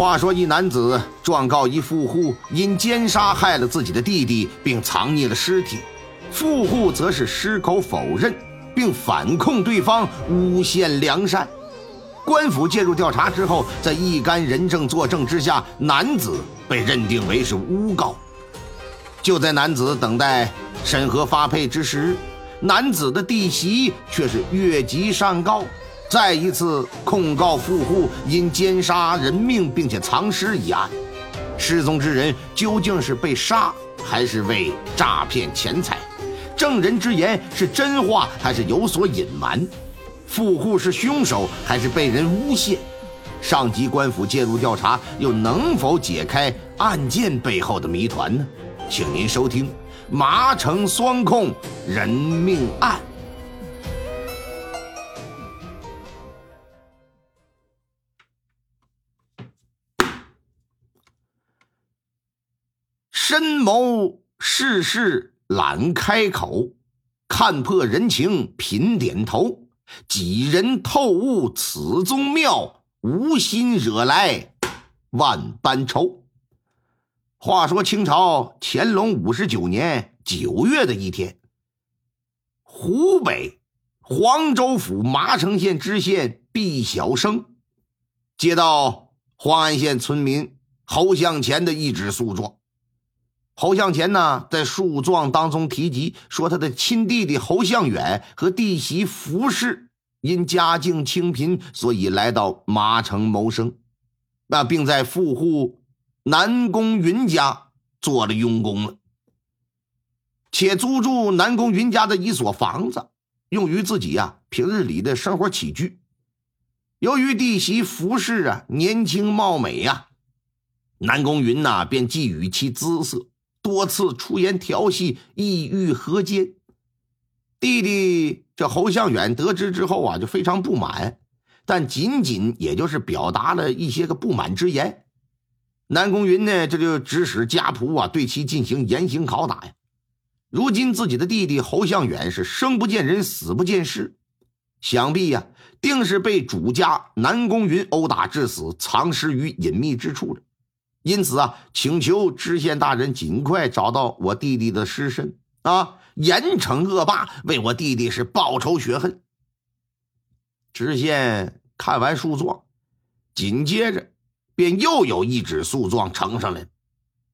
话说，一男子状告一富户因奸杀害了自己的弟弟，并藏匿了尸体，富户则是矢口否认，并反控对方诬陷良善。官府介入调查之后，在一干人证作证之下，男子被认定为是诬告。就在男子等待审核发配之时，男子的弟媳却是越级上告。再一次控告富户因奸杀人命并且藏尸一案，失踪之人究竟是被杀还是为诈骗钱财？证人之言是真话还是有所隐瞒？富户是凶手还是被人诬陷？上级官府介入调查，又能否解开案件背后的谜团呢？请您收听《麻城双控人命案》。深谋世事懒开口，看破人情频点头。几人透悟此宗妙，无心惹来万般愁。话说清朝乾隆五十九年九月的一天，湖北黄州府麻城县知县毕小生接到黄安县村民侯向前的一纸诉状。侯向前呢，在诉状当中提及说，他的亲弟弟侯向远和弟媳福氏因家境清贫，所以来到麻城谋生，那并在富户南宫云家做了佣工了，且租住南宫云家的一所房子，用于自己呀平日里的生活起居。由于弟媳福氏啊年轻貌美呀，南宫云呐便觊觎其姿色。多次出言调戏，意欲何奸。弟弟这侯向远得知之后啊，就非常不满，但仅仅也就是表达了一些个不满之言。南宫云呢，这就指使家仆啊，对其进行严刑拷打呀。如今自己的弟弟侯向远是生不见人，死不见尸，想必呀，定是被主家南宫云殴打致死，藏尸于隐秘之处了。因此啊，请求知县大人尽快找到我弟弟的尸身啊，严惩恶霸，为我弟弟是报仇雪恨。知县看完诉状，紧接着便又有一纸诉状呈上来。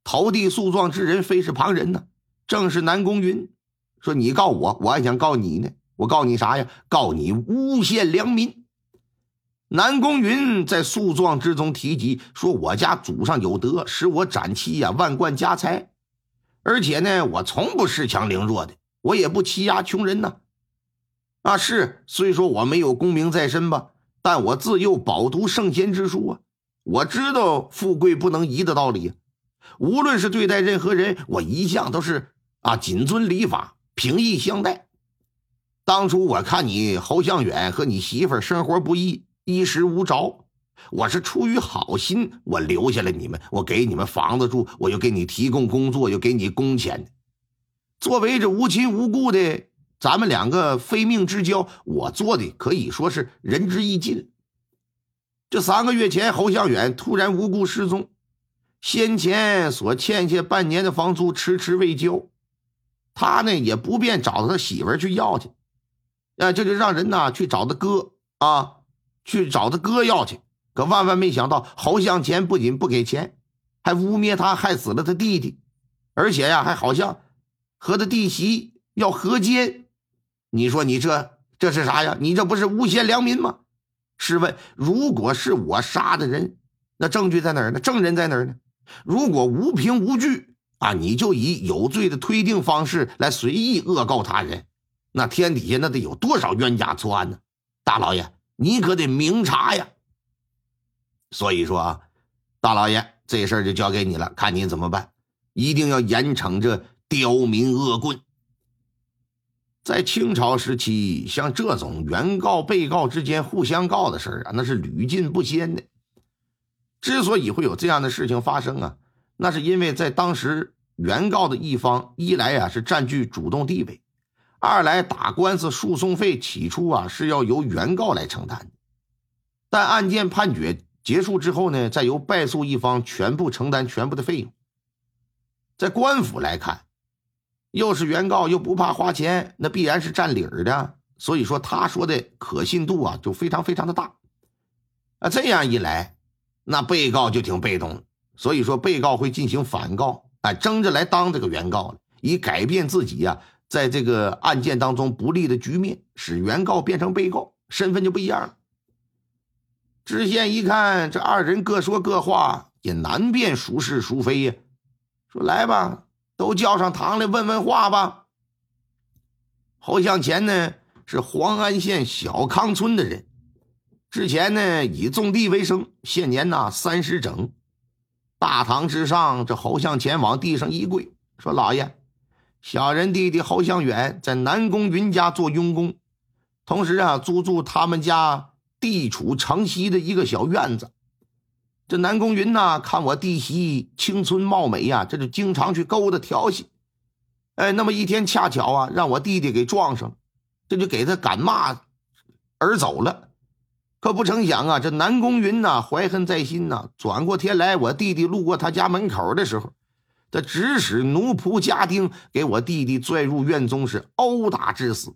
投递诉状之人非是旁人呢，正是南宫云。说你告我，我还想告你呢。我告你啥呀？告你诬陷良民。南宫云在诉状之中提及说：“我家祖上有德，使我展妻呀万贯家财，而且呢，我从不恃强凌弱的，我也不欺压穷人呐。啊，是虽说我没有功名在身吧，但我自幼饱读圣贤之书啊，我知道富贵不能移的道理。无论是对待任何人，我一向都是啊谨遵礼法，平易相待。当初我看你侯向远和你媳妇生活不易。”衣食无着，我是出于好心，我留下了你们，我给你们房子住，我又给你提供工作，又给你工钱。作为这无亲无故的，咱们两个非命之交，我做的可以说是仁至义尽。这三个月前，侯向远突然无故失踪，先前所欠下半年的房租迟迟未交，他呢也不便找他媳妇去要去，啊，这就让人呐去找他哥啊。去找他哥要去，可万万没想到，侯向前不仅不给钱，还污蔑他害死了他弟弟，而且呀，还好像和他弟媳要和奸。你说你这这是啥呀？你这不是诬陷良民吗？试问，如果是我杀的人，那证据在哪儿呢？证人在哪儿呢？如果无凭无据啊，你就以有罪的推定方式来随意恶告他人，那天底下那得有多少冤假错案呢？大老爷。你可得明察呀！所以说啊，大老爷，这事儿就交给你了，看你怎么办。一定要严惩这刁民恶棍。在清朝时期，像这种原告、被告之间互相告的事儿啊，那是屡禁不鲜的。之所以会有这样的事情发生啊，那是因为在当时，原告的一方一来呀是占据主动地位。二来打官司诉讼费起初啊是要由原告来承担的，但案件判决结束之后呢，再由败诉一方全部承担全部的费用。在官府来看，又是原告又不怕花钱，那必然是占理儿的。所以说，他说的可信度啊，就非常非常的大。啊，这样一来，那被告就挺被动。所以说，被告会进行反告，啊，争着来当这个原告了，以改变自己呀，在这个案件当中不利的局面，使原告变成被告，身份就不一样了。知县一看这二人各说各话，也难辨孰是孰非呀，说：“来吧，都叫上堂来问问话吧。”侯向前呢？是黄安县小康村的人，之前呢以种地为生，现年呐三十整。大堂之上，这侯向前往地上一跪，说：“老爷，小人弟弟侯向远在南宫云家做佣工，同时啊租住他们家地处城西的一个小院子。这南宫云呐，看我弟媳青春貌美呀，这就经常去勾搭调戏。哎，那么一天恰巧啊，让我弟弟给撞上了。”这就给他赶骂而走了，可不成想啊，这南宫云呐怀恨在心呐，转过天来，我弟弟路过他家门口的时候，他指使奴仆家丁给我弟弟拽入院中，是殴打致死，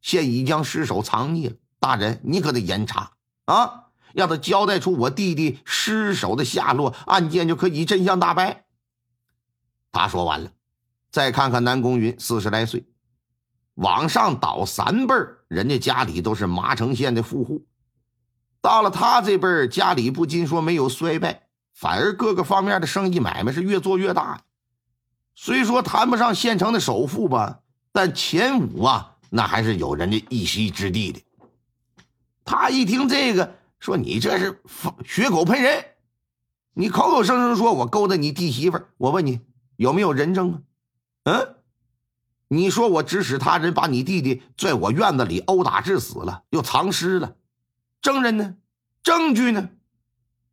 现已将尸首藏匿了。大人，你可得严查啊，让他交代出我弟弟尸首的下落，案件就可以真相大白。他说完了，再看看南宫云，四十来岁。往上倒三辈，人家家里都是麻城县的富户。到了他这辈，家里不禁说没有衰败，反而各个方面的生意买卖是越做越大。虽说谈不上县城的首富吧，但前五啊，那还是有人家一席之地的。他一听这个，说：“你这是血口喷人！你口口声声说我勾搭你弟媳妇，我问你有没有人证啊？嗯？”你说我指使他人把你弟弟在我院子里殴打致死了，又藏尸了，证人呢？证据呢？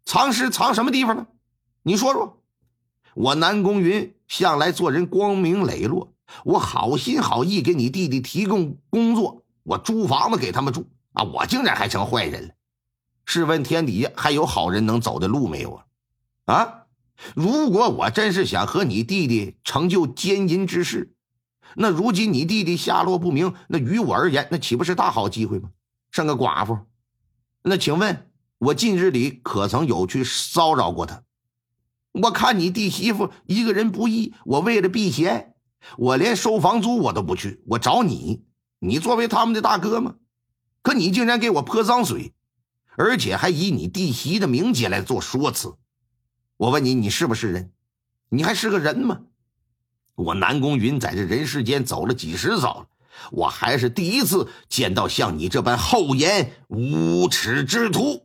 藏尸藏什么地方呢？你说说。我南宫云向来做人光明磊落，我好心好意给你弟弟提供工作，我租房子给他们住啊，我竟然还成坏人了？试问天底下还有好人能走的路没有啊？啊！如果我真是想和你弟弟成就奸淫之事，那如今你弟弟下落不明，那于我而言，那岂不是大好机会吗？剩个寡妇，那请问，我近日里可曾有去骚扰过他？我看你弟媳妇一个人不易，我为了避嫌，我连收房租我都不去，我找你，你作为他们的大哥吗？可你竟然给我泼脏水，而且还以你弟媳的名节来做说辞，我问你，你是不是人？你还是个人吗？我南宫云在这人世间走了几十遭了，我还是第一次见到像你这般厚颜无耻之徒。